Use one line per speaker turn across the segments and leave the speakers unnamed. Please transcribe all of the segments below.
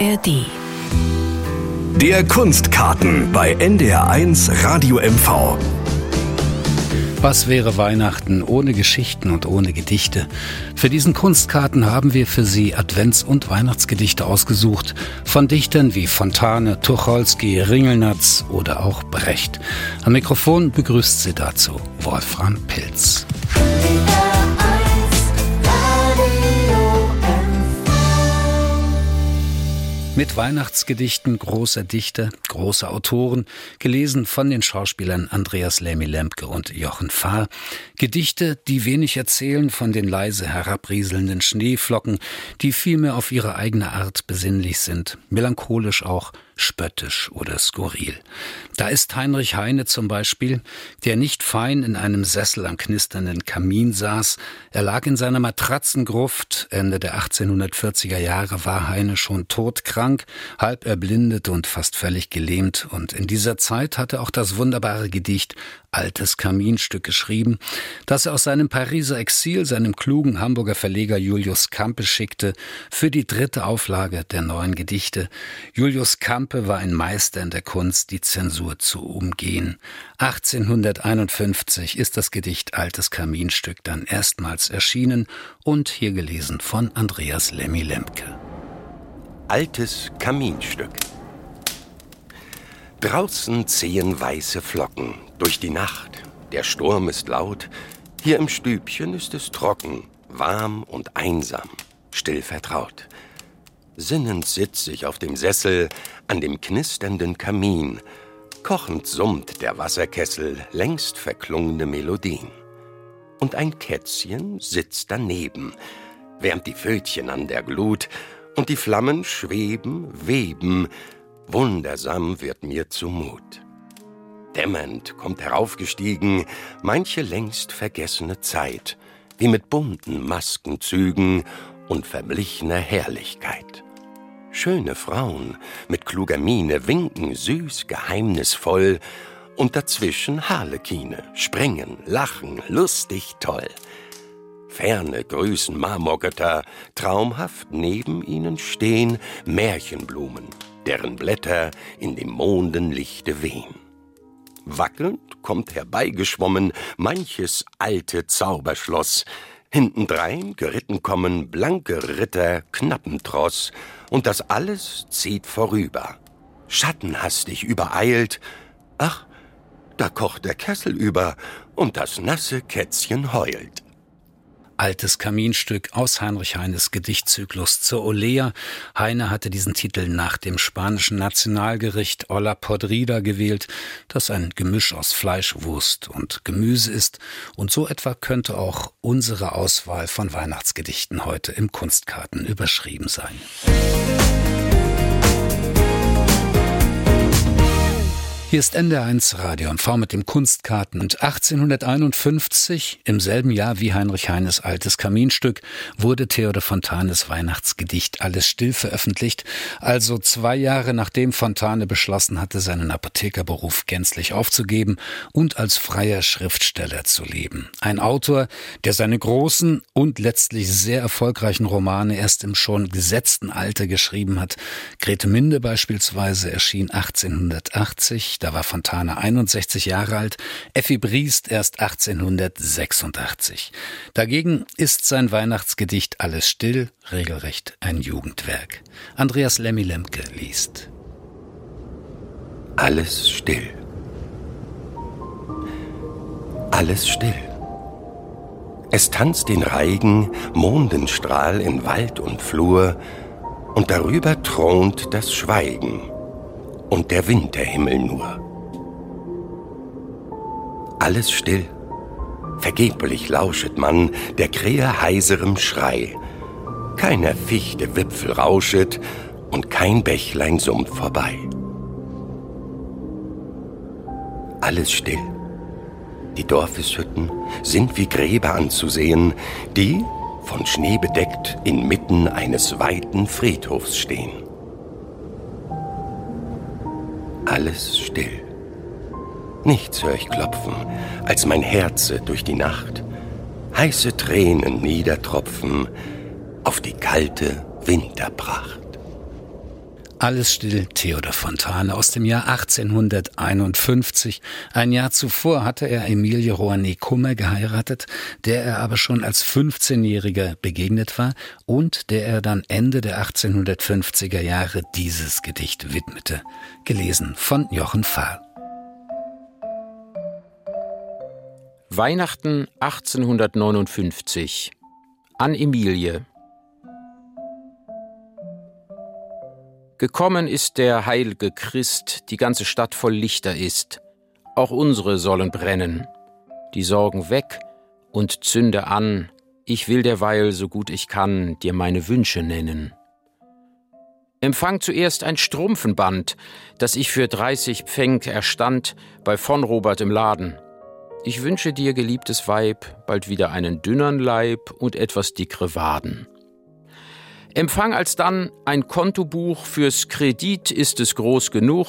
ARD.
Der Kunstkarten bei NDR1 Radio MV.
Was wäre Weihnachten ohne Geschichten und ohne Gedichte? Für diesen Kunstkarten haben wir für Sie Advents- und Weihnachtsgedichte ausgesucht. Von Dichtern wie Fontane, Tucholsky, Ringelnatz oder auch Brecht. Am Mikrofon begrüßt Sie dazu Wolfram Pilz. Mit Weihnachtsgedichten großer Dichter, großer Autoren, gelesen von den Schauspielern Andreas Lamy-Lempke und Jochen Fahr. Gedichte, die wenig erzählen von den leise herabrieselnden Schneeflocken, die vielmehr auf ihre eigene Art besinnlich sind, melancholisch auch, spöttisch oder skurril. Da ist Heinrich Heine zum Beispiel, der nicht fein in einem Sessel am knisternden Kamin saß. Er lag in seiner Matratzengruft. Ende der 1840er Jahre war Heine schon todkrank, halb erblindet und fast völlig gelähmt. Und in dieser Zeit hatte auch das wunderbare Gedicht altes Kaminstück geschrieben, das er aus seinem Pariser Exil seinem klugen Hamburger Verleger Julius Kampe schickte für die dritte Auflage der neuen Gedichte. Julius Kampe war ein Meister in der Kunst, die Zensur zu umgehen. 1851 ist das Gedicht Altes Kaminstück dann erstmals erschienen und hier gelesen von Andreas Lemmy-Lemke.
Altes Kaminstück Draußen zehen weiße Flocken durch die Nacht. Der Sturm ist laut. Hier im Stübchen ist es trocken, warm und einsam, still vertraut. Sinnend sitz ich auf dem Sessel an dem knisternden Kamin. Kochend summt der Wasserkessel längst verklungene Melodien. Und ein Kätzchen sitzt daneben, wärmt die Fötchen an der Glut, und die Flammen schweben, weben, Wundersam wird mir zumut. Dämmernd kommt heraufgestiegen manche längst vergessene Zeit, wie mit bunten Maskenzügen und verblichener Herrlichkeit. Schöne Frauen mit kluger Miene winken süß, geheimnisvoll, und dazwischen Harlekine, springen, lachen, lustig toll. Ferne grüßen Marmorgötter, traumhaft neben ihnen stehen Märchenblumen, deren Blätter in dem Mondenlichte wehen. Wackelnd kommt herbeigeschwommen manches alte Zauberschloss, hintendrein geritten kommen blanke Ritter Knappentross, und das alles zieht vorüber. Schattenhastig übereilt, ach, da kocht der Kessel über und das nasse Kätzchen heult.
Altes Kaminstück aus Heinrich Heines Gedichtzyklus zur Olea. Heine hatte diesen Titel nach dem spanischen Nationalgericht Olla Podrida gewählt, das ein Gemisch aus Fleisch, Wurst und Gemüse ist. Und so etwa könnte auch unsere Auswahl von Weihnachtsgedichten heute im Kunstkarten überschrieben sein. Hier ist NDR1 Radio und V mit dem Kunstkarten. Und 1851, im selben Jahr wie Heinrich Heines altes Kaminstück, wurde Theodor Fontanes Weihnachtsgedicht Alles still veröffentlicht. Also zwei Jahre nachdem Fontane beschlossen hatte, seinen Apothekerberuf gänzlich aufzugeben und als freier Schriftsteller zu leben. Ein Autor, der seine großen und letztlich sehr erfolgreichen Romane erst im schon gesetzten Alter geschrieben hat. Grete Minde beispielsweise erschien 1880. Da war Fontane 61 Jahre alt, Effi Briest erst 1886. Dagegen ist sein Weihnachtsgedicht Alles still regelrecht ein Jugendwerk. Andreas Lemmy-Lemke liest.
Alles still. Alles still. Es tanzt den Reigen Mondenstrahl in Wald und Flur, und darüber thront das Schweigen und der Winterhimmel nur. Alles still, vergeblich lauschet man der Krähe heiserem Schrei. Keiner Fichte Wipfel rauschet und kein Bächlein summt vorbei. Alles still. Die Dorfeshütten sind wie Gräber anzusehen, die, von Schnee bedeckt, inmitten eines weiten Friedhofs stehen. Alles still. Nichts hör ich klopfen, als mein Herze durch die Nacht heiße Tränen niedertropfen auf die kalte Winterpracht.
Alles still, Theodor Fontane aus dem Jahr 1851. Ein Jahr zuvor hatte er Emilie Rouanet Kummer geheiratet, der er aber schon als 15-Jähriger begegnet war und der er dann Ende der 1850er Jahre dieses Gedicht widmete. Gelesen von Jochen Fahl.
Weihnachten 1859 an Emilie Gekommen ist der heilige Christ, die ganze Stadt voll Lichter ist. Auch unsere sollen brennen. Die Sorgen weg und zünde an. Ich will derweil, so gut ich kann, dir meine Wünsche nennen. Empfang zuerst ein Strumpfenband, das ich für dreißig Pfennig erstand bei von Robert im Laden. Ich wünsche dir, geliebtes Weib, bald wieder einen dünnern Leib und etwas dickere Waden. Empfang alsdann ein Kontobuch, fürs Kredit ist es groß genug,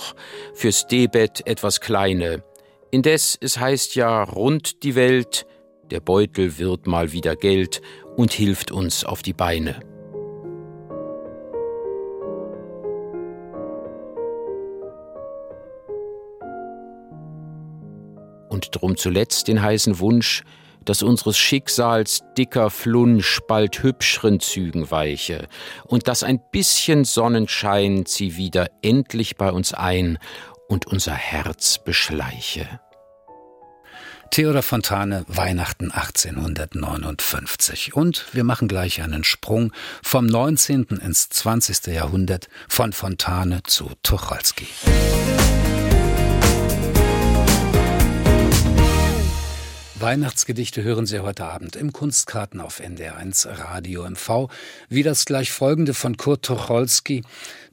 fürs Debet etwas kleine. Indes, es heißt ja rund die Welt, der Beutel wird mal wieder Geld und hilft uns auf die Beine. Und drum zuletzt den heißen Wunsch, dass unseres Schicksals dicker Flunsch bald hübscheren Zügen weiche und dass ein bisschen Sonnenschein sie wieder endlich bei uns ein und unser Herz beschleiche.
Theodor Fontane, Weihnachten 1859. Und wir machen gleich einen Sprung vom 19. ins 20. Jahrhundert von Fontane zu Tucholsky. Weihnachtsgedichte hören Sie heute Abend im Kunstkarten auf NDR1 Radio MV. Wie das gleich folgende von Kurt Tucholsky,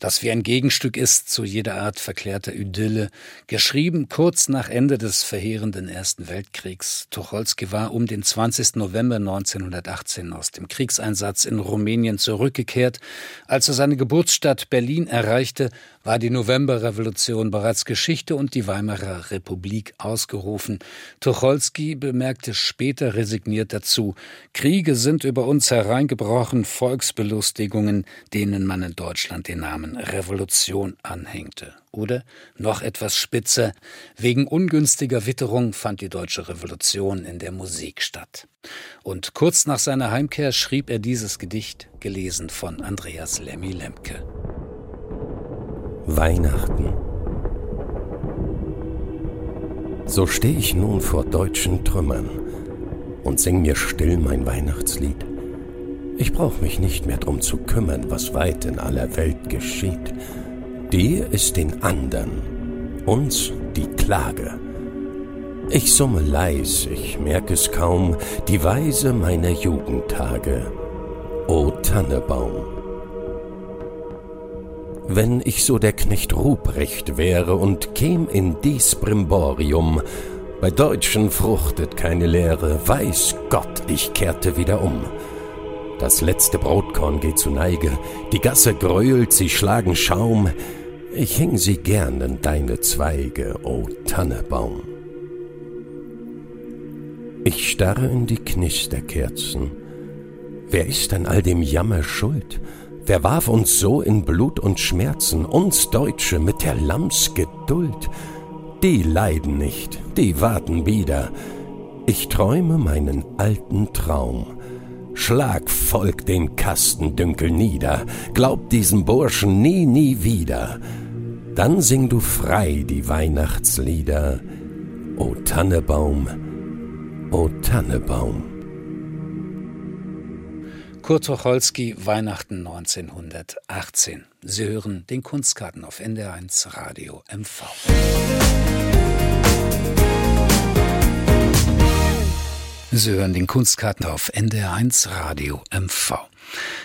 das wie ein Gegenstück ist zu jeder Art verklärter Idylle, geschrieben kurz nach Ende des verheerenden Ersten Weltkriegs. Tucholsky war um den 20. November 1918 aus dem Kriegseinsatz in Rumänien zurückgekehrt. Als er seine Geburtsstadt Berlin erreichte, war die Novemberrevolution bereits Geschichte und die Weimarer Republik ausgerufen. Tucholsky bemerkte später resigniert dazu, Kriege sind über uns hereingebrochen, Volksbelustigungen, denen man in Deutschland den Namen Revolution anhängte. Oder noch etwas spitzer, wegen ungünstiger Witterung fand die deutsche Revolution in der Musik statt. Und kurz nach seiner Heimkehr schrieb er dieses Gedicht, gelesen von Andreas Lemmy-Lemke.
Weihnachten. So steh ich nun vor deutschen Trümmern und sing mir still mein Weihnachtslied. Ich brauch mich nicht mehr drum zu kümmern, was weit in aller Welt geschieht. Dir ist den andern, uns die Klage. Ich summe leis, ich merk es kaum, die Weise meiner Jugendtage. O Tannebaum, wenn ich so der Knecht Ruprecht wäre und käm in dies Brimborium, bei Deutschen fruchtet keine Lehre, weiß Gott, ich kehrte wieder um. Das letzte Brotkorn geht zu Neige, die Gasse grölt, sie schlagen Schaum, ich häng sie gern in deine Zweige, o Tannebaum. Ich starre in die Knisterkerzen. Wer ist an all dem Jammer schuld? Wer warf uns so in Blut und Schmerzen, uns Deutsche mit der Lammsgeduld? Die leiden nicht, die warten wieder. Ich träume meinen alten Traum. Schlag Volk den Kastendünkel nieder, glaub diesem Burschen nie, nie wieder. Dann sing du frei die Weihnachtslieder. O Tannebaum, o Tannebaum.
Kurt Tucholsky, Weihnachten 1918. Sie hören den Kunstkarten auf NDR1 Radio MV. Sie hören den Kunstkarten auf NDR1 Radio MV.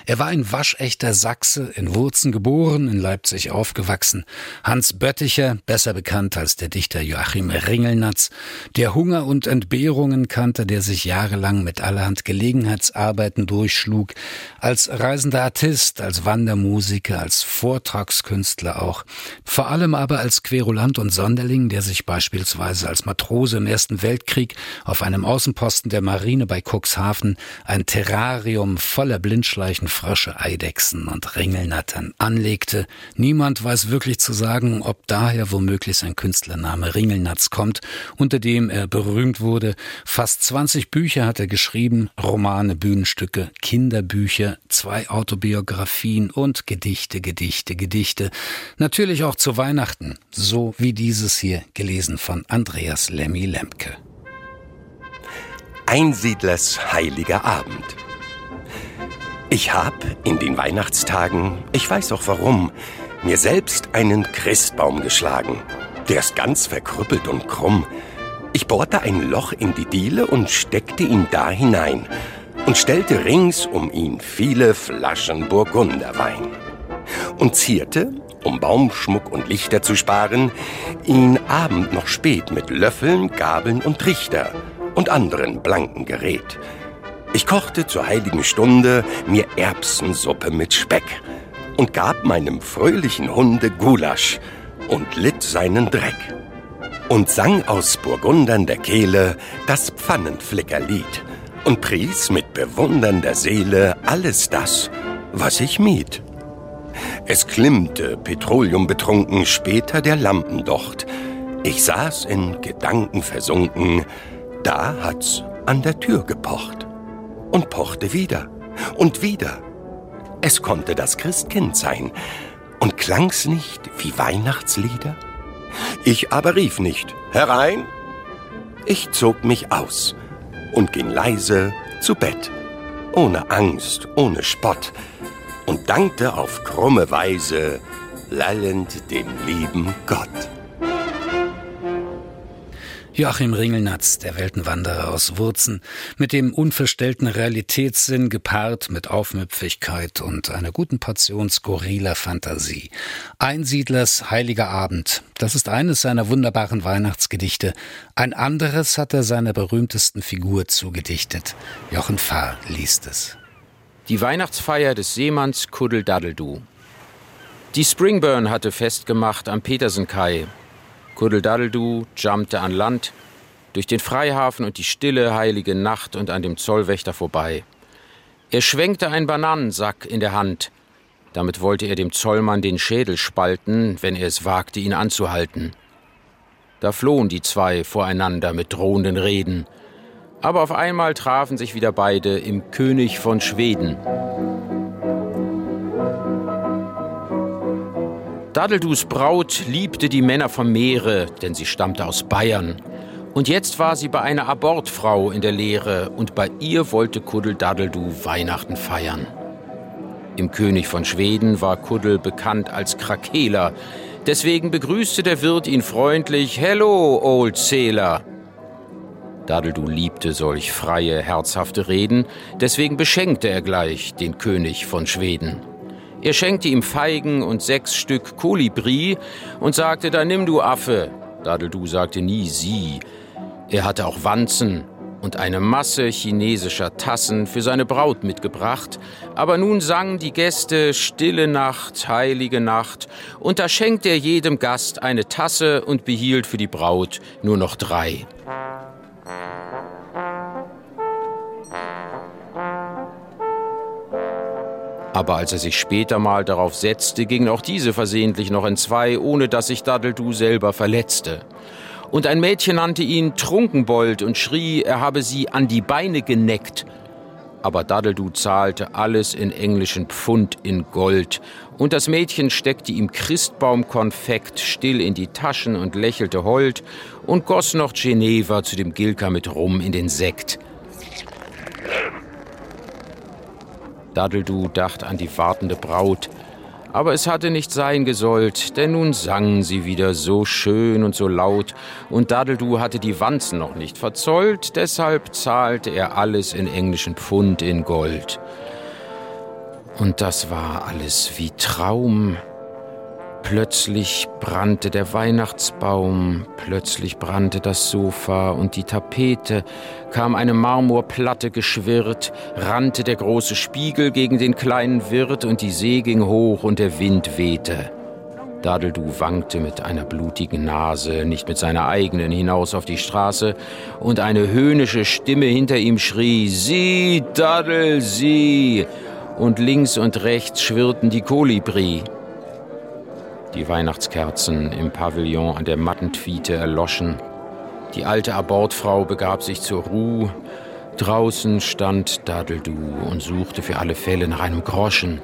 Er war ein waschechter Sachse, in Wurzen geboren, in Leipzig aufgewachsen. Hans Bötticher, besser bekannt als der Dichter Joachim Ringelnatz, der Hunger und Entbehrungen kannte, der sich jahrelang mit allerhand Gelegenheitsarbeiten durchschlug, als reisender Artist, als Wandermusiker, als Vortragskünstler auch, vor allem aber als Querulant und Sonderling, der sich beispielsweise als Matrose im Ersten Weltkrieg auf einem Außenposten der Marine bei Cuxhaven ein Terrarium voller Blindschleichen, Frösche, Eidechsen und Ringelnattern anlegte. Niemand weiß wirklich zu sagen, ob daher womöglich sein Künstlername Ringelnatz kommt, unter dem er berühmt wurde. Fast 20 Bücher hat er geschrieben, Romane, Bühnenstücke, Kinderbücher, zwei Autobiografien und Gedichte, Gedichte, Gedichte. Natürlich auch zu Weihnachten, so wie dieses hier, gelesen von Andreas Lemmy Lemke.
Einsiedlers heiliger Abend. Ich hab in den Weihnachtstagen, ich weiß auch warum, mir selbst einen Christbaum geschlagen. Der ist ganz verkrüppelt und krumm. Ich bohrte ein Loch in die Diele und steckte ihn da hinein und stellte rings um ihn viele Flaschen Burgunderwein und zierte, um Baumschmuck und Lichter zu sparen, ihn abend noch spät mit Löffeln, Gabeln und Trichter und anderen blanken Gerät. Ich kochte zur heiligen Stunde mir Erbsensuppe mit Speck und gab meinem fröhlichen Hunde Gulasch und litt seinen Dreck und sang aus burgundernder Kehle das Pfannenflickerlied und pries mit bewundernder Seele alles das, was ich mied. Es klimmte, petroleumbetrunken, später der Lampendocht. Ich saß in Gedanken versunken, da hat's an der Tür gepocht und pochte wieder und wieder. Es konnte das Christkind sein und klang's nicht wie Weihnachtslieder? Ich aber rief nicht herein. Ich zog mich aus und ging leise zu Bett, ohne Angst, ohne Spott, und dankte auf krumme Weise lallend dem lieben Gott.
Joachim Ringelnatz, der Weltenwanderer aus Wurzen, mit dem unverstellten Realitätssinn gepaart mit Aufmüpfigkeit und einer guten Portion skurriler Fantasie. Einsiedlers Heiliger Abend, das ist eines seiner wunderbaren Weihnachtsgedichte. Ein anderes hat er seiner berühmtesten Figur zugedichtet. Jochen Fahr liest es.
Die Weihnachtsfeier des Seemanns Kuddel Daddeldu. Die Springburn hatte festgemacht am Petersenkai, Kuddeldaddeldu jumpte an Land, durch den Freihafen und die stille, heilige Nacht und an dem Zollwächter vorbei. Er schwenkte einen Bananensack in der Hand. Damit wollte er dem Zollmann den Schädel spalten, wenn er es wagte, ihn anzuhalten. Da flohen die zwei voreinander mit drohenden Reden. Aber auf einmal trafen sich wieder beide im König von Schweden. Dadeldus Braut liebte die Männer vom Meere, denn sie stammte aus Bayern. Und jetzt war sie bei einer Abortfrau in der Lehre und bei ihr wollte Kuddel Dadeldu Weihnachten feiern. Im König von Schweden war Kuddel bekannt als Krakeler. Deswegen begrüßte der Wirt ihn freundlich: Hello, Old Sailor. Dadeldu liebte solch freie, herzhafte Reden, deswegen beschenkte er gleich den König von Schweden. Er schenkte ihm Feigen und sechs Stück Kolibri und sagte, da nimm du Affe. Dadeldu sagte nie sie. Er hatte auch Wanzen und eine Masse chinesischer Tassen für seine Braut mitgebracht, aber nun sangen die Gäste Stille Nacht, heilige Nacht, und da schenkte er jedem Gast eine Tasse und behielt für die Braut nur noch drei. Aber als er sich später mal darauf setzte, gingen auch diese versehentlich noch in zwei, ohne dass sich Daddeldu selber verletzte. Und ein Mädchen nannte ihn Trunkenbold und schrie, er habe sie an die Beine geneckt. Aber Daddeldu zahlte alles in englischen Pfund in Gold, und das Mädchen steckte ihm Christbaumkonfekt still in die Taschen und lächelte hold und goss noch Geneva zu dem Gilka mit Rum in den Sekt. Daddeldu dachte an die wartende Braut. Aber es hatte nicht sein gesollt, denn nun sangen sie wieder so schön und so laut, und Daddeldu hatte die Wanzen noch nicht verzollt, deshalb zahlte er alles in englischen Pfund in Gold. Und das war alles wie Traum, Plötzlich brannte der Weihnachtsbaum, plötzlich brannte das Sofa und die Tapete, kam eine Marmorplatte geschwirrt, rannte der große Spiegel gegen den kleinen Wirt und die See ging hoch und der Wind wehte. Dadeldu wankte mit einer blutigen Nase, nicht mit seiner eigenen, hinaus auf die Straße, und eine höhnische Stimme hinter ihm schrie: Sieh, Dadel, sieh! Und links und rechts schwirrten die Kolibri. Die Weihnachtskerzen im Pavillon an der Mattentwiete erloschen. Die alte Abortfrau begab sich zur Ruhe. Draußen stand Dadeldu und suchte für alle Fälle nach einem Groschen.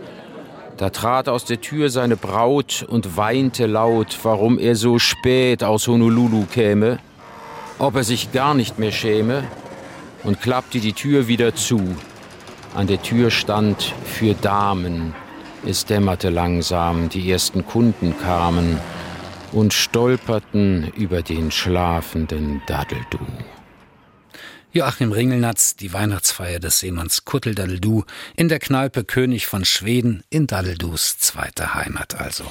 Da trat aus der Tür seine Braut und weinte laut, warum er so spät aus Honolulu käme, ob er sich gar nicht mehr schäme, und klappte die Tür wieder zu. An der Tür stand für Damen. Es dämmerte langsam, die ersten Kunden kamen und stolperten über den schlafenden Dadeldu.
Joachim Ringelnatz, die Weihnachtsfeier des Seemanns Kuttel Dadeldu in der Kneipe König von Schweden in Dadeldus zweiter Heimat also.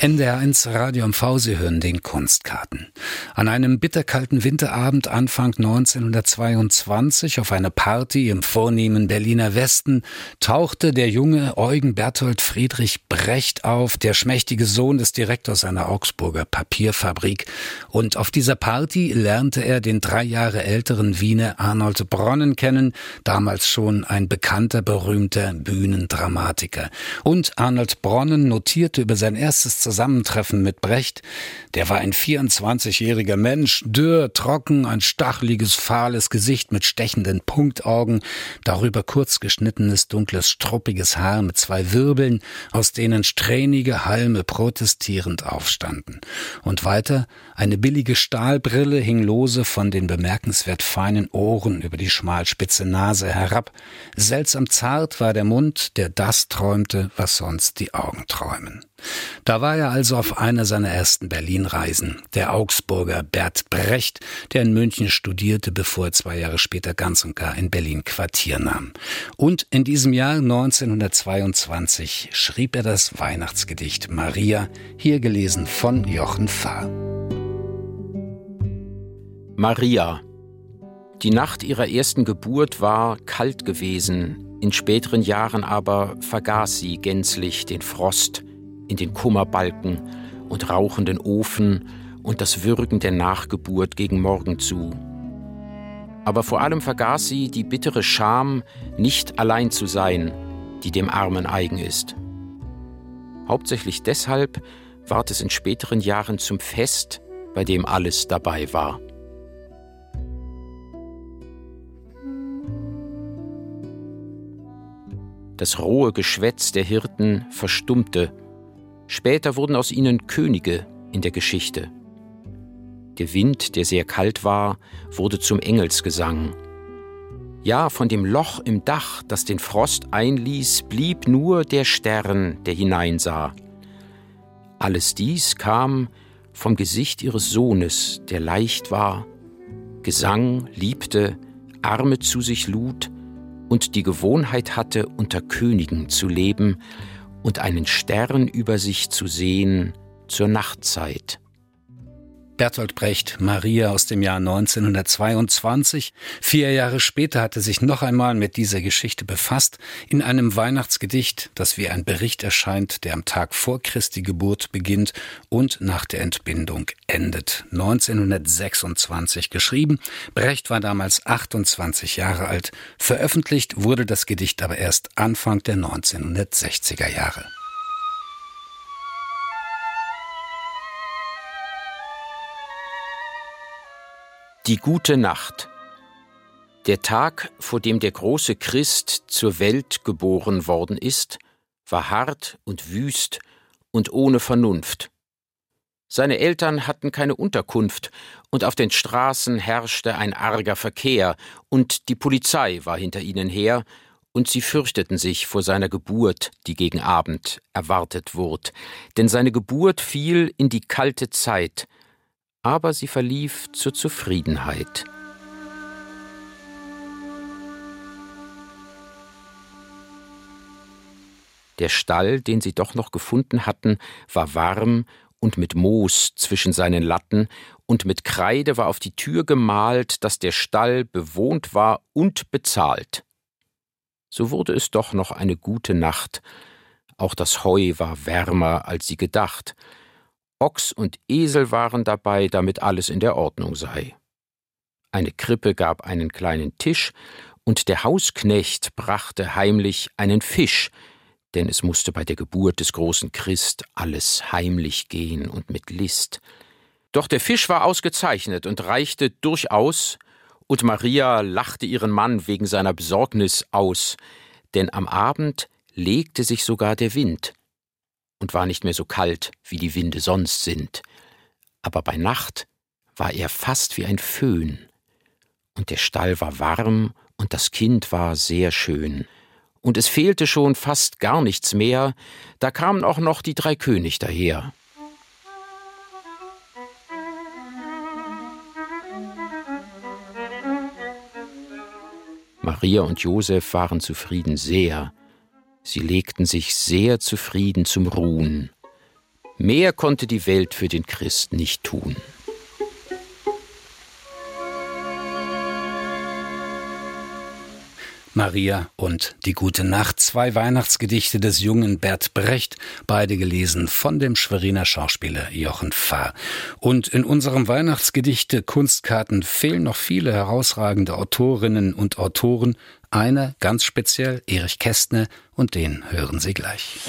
NDR1 Radio MV, Sie hören den Kunstkarten. An einem bitterkalten Winterabend Anfang 1922 auf einer Party im vornehmen Berliner Westen tauchte der junge Eugen Berthold Friedrich Brecht auf, der schmächtige Sohn des Direktors einer Augsburger Papierfabrik. Und auf dieser Party lernte er den drei Jahre älteren Wiener Arnold Bronnen kennen, damals schon ein bekannter, berühmter Bühnendramatiker. Und Arnold Bronnen notierte über sein erstes Zusammentreffen mit Brecht. Der war ein 24-jähriger Mensch, dürr, trocken, ein stacheliges, fahles Gesicht mit stechenden Punktaugen, darüber kurz geschnittenes, dunkles, struppiges Haar mit zwei Wirbeln, aus denen strähnige Halme protestierend aufstanden. Und weiter eine billige Stahlbrille hing lose von den bemerkenswert feinen Ohren über die schmalspitze Nase herab. Seltsam zart war der Mund, der das träumte, was sonst die Augen träumen. Da war er also auf einer seiner ersten Berlin-Reisen, der Augsburger Bert Brecht, der in München studierte, bevor er zwei Jahre später ganz und gar in Berlin Quartier nahm. Und in diesem Jahr 1922 schrieb er das Weihnachtsgedicht Maria, hier gelesen von Jochen Fahr.
Maria. Die Nacht ihrer ersten Geburt war kalt gewesen, in späteren Jahren aber vergaß sie gänzlich den Frost, in den Kummerbalken und rauchenden Ofen und das Würgen der Nachgeburt gegen morgen zu. Aber vor allem vergaß sie die bittere Scham, nicht allein zu sein, die dem Armen eigen ist. Hauptsächlich deshalb ward es in späteren Jahren zum Fest, bei dem alles dabei war. Das rohe Geschwätz der Hirten verstummte, Später wurden aus ihnen Könige in der Geschichte. Der Wind, der sehr kalt war, wurde zum Engelsgesang. Ja, von dem Loch im Dach, das den Frost einließ, blieb nur der Stern, der hineinsah. Alles dies kam vom Gesicht ihres Sohnes, der leicht war, Gesang liebte, Arme zu sich lud und die Gewohnheit hatte, unter Königen zu leben und einen Stern über sich zu sehen zur Nachtzeit.
Bertolt Brecht, Maria aus dem Jahr 1922. Vier Jahre später hat er sich noch einmal mit dieser Geschichte befasst, in einem Weihnachtsgedicht, das wie ein Bericht erscheint, der am Tag vor Christi Geburt beginnt und nach der Entbindung endet. 1926 geschrieben. Brecht war damals 28 Jahre alt. Veröffentlicht wurde das Gedicht aber erst Anfang der 1960er Jahre.
Die gute Nacht. Der Tag, vor dem der große Christ zur Welt geboren worden ist, war hart und wüst und ohne Vernunft. Seine Eltern hatten keine Unterkunft, und auf den Straßen herrschte ein arger Verkehr, und die Polizei war hinter ihnen her, und sie fürchteten sich vor seiner Geburt, die gegen Abend erwartet wurd, denn seine Geburt fiel in die kalte Zeit, aber sie verlief zur Zufriedenheit. Der Stall, den sie doch noch gefunden hatten, war warm und mit Moos zwischen seinen Latten, und mit Kreide war auf die Tür gemalt, dass der Stall bewohnt war und bezahlt. So wurde es doch noch eine gute Nacht. Auch das Heu war wärmer, als sie gedacht. Ochs und Esel waren dabei, damit alles in der Ordnung sei. Eine Krippe gab einen kleinen Tisch, und der Hausknecht brachte heimlich einen Fisch, denn es musste bei der Geburt des großen Christ alles heimlich gehen und mit List. Doch der Fisch war ausgezeichnet und reichte durchaus, und Maria lachte ihren Mann wegen seiner Besorgnis aus, denn am Abend legte sich sogar der Wind und war nicht mehr so kalt, wie die Winde sonst sind, aber bei Nacht war er fast wie ein Föhn, und der Stall war warm und das Kind war sehr schön, und es fehlte schon fast gar nichts mehr, da kamen auch noch die drei König daher. Maria und Josef waren zufrieden sehr. Sie legten sich sehr zufrieden zum Ruhen. Mehr konnte die Welt für den Christ nicht tun.
Maria und Die gute Nacht, zwei Weihnachtsgedichte des jungen Bert Brecht, beide gelesen von dem Schweriner Schauspieler Jochen Fahr. Und in unserem Weihnachtsgedichte Kunstkarten fehlen noch viele herausragende Autorinnen und Autoren, einer ganz speziell, Erich Kästner, und den hören Sie gleich.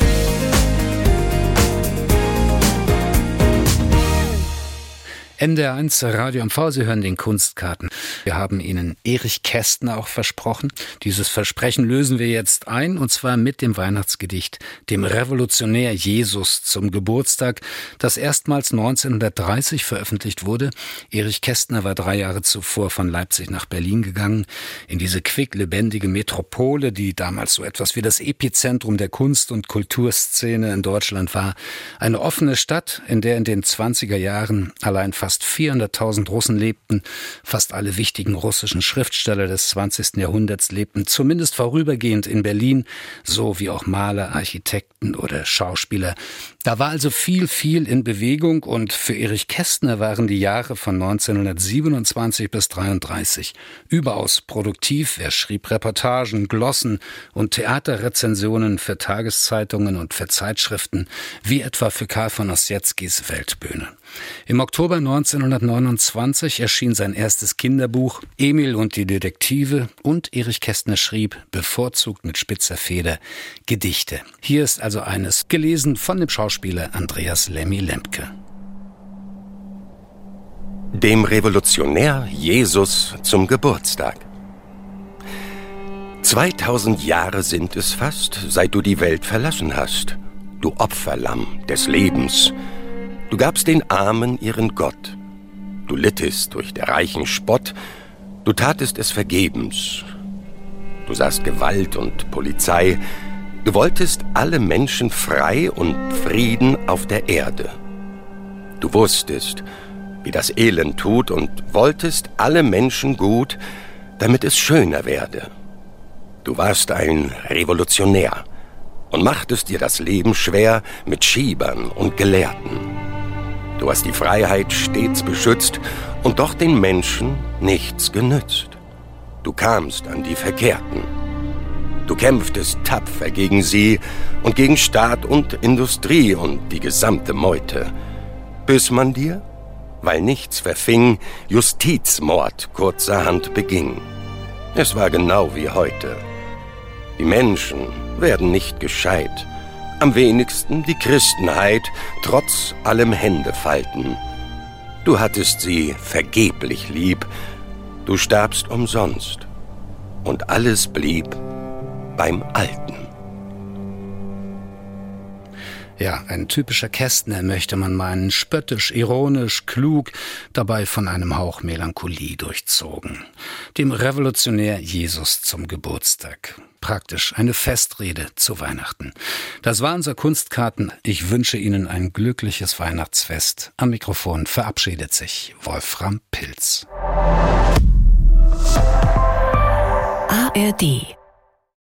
NDR1 Radio MV, Sie hören den Kunstkarten. Wir haben Ihnen Erich Kästner auch versprochen. Dieses Versprechen lösen wir jetzt ein, und zwar mit dem Weihnachtsgedicht, dem Revolutionär Jesus zum Geburtstag, das erstmals 1930 veröffentlicht wurde. Erich Kästner war drei Jahre zuvor von Leipzig nach Berlin gegangen, in diese quicklebendige Metropole, die damals so etwas wie das Epizentrum der Kunst- und Kulturszene in Deutschland war. Eine offene Stadt, in der in den 20er Jahren allein fast fast 400.000 Russen lebten. Fast alle wichtigen russischen Schriftsteller des 20. Jahrhunderts lebten zumindest vorübergehend in Berlin, so wie auch Maler, Architekten oder Schauspieler. Da war also viel, viel in Bewegung und für Erich Kästner waren die Jahre von 1927 bis 33 überaus produktiv. Er schrieb Reportagen, Glossen und Theaterrezensionen für Tageszeitungen und für Zeitschriften, wie etwa für Karl von Ossietzkis Weltbühne. Im Oktober 1929 erschien sein erstes Kinderbuch Emil und die Detektive und Erich Kästner schrieb, bevorzugt mit spitzer Feder, Gedichte. Hier ist also eines, gelesen von dem Schauspieler Andreas Lemmy Lemke.
Dem Revolutionär Jesus zum Geburtstag. 2000 Jahre sind es fast, seit du die Welt verlassen hast, du Opferlamm des Lebens. Du gabst den Armen ihren Gott. Du littest durch der Reichen Spott, du tatest es vergebens. Du sahst Gewalt und Polizei, Du wolltest alle Menschen frei und Frieden auf der Erde. Du wusstest, wie das Elend tut und wolltest alle Menschen gut, damit es schöner werde. Du warst ein Revolutionär und machtest dir das Leben schwer mit Schiebern und Gelehrten. Du hast die Freiheit stets beschützt und doch den Menschen nichts genützt. Du kamst an die Verkehrten Du kämpftest tapfer gegen sie und gegen Staat und Industrie und die gesamte Meute, bis man dir, weil nichts verfing, Justizmord kurzerhand beging. Es war genau wie heute. Die Menschen werden nicht gescheit, am wenigsten die Christenheit, trotz allem Hände falten. Du hattest sie vergeblich lieb, du starbst umsonst, und alles blieb beim Alten.
Ja, ein typischer Kästner möchte man meinen, spöttisch, ironisch, klug, dabei von einem Hauch Melancholie durchzogen. Dem Revolutionär Jesus zum Geburtstag. Praktisch eine Festrede zu Weihnachten. Das war unser Kunstkarten. Ich wünsche Ihnen ein glückliches Weihnachtsfest. Am Mikrofon verabschiedet sich Wolfram Pilz.
ARD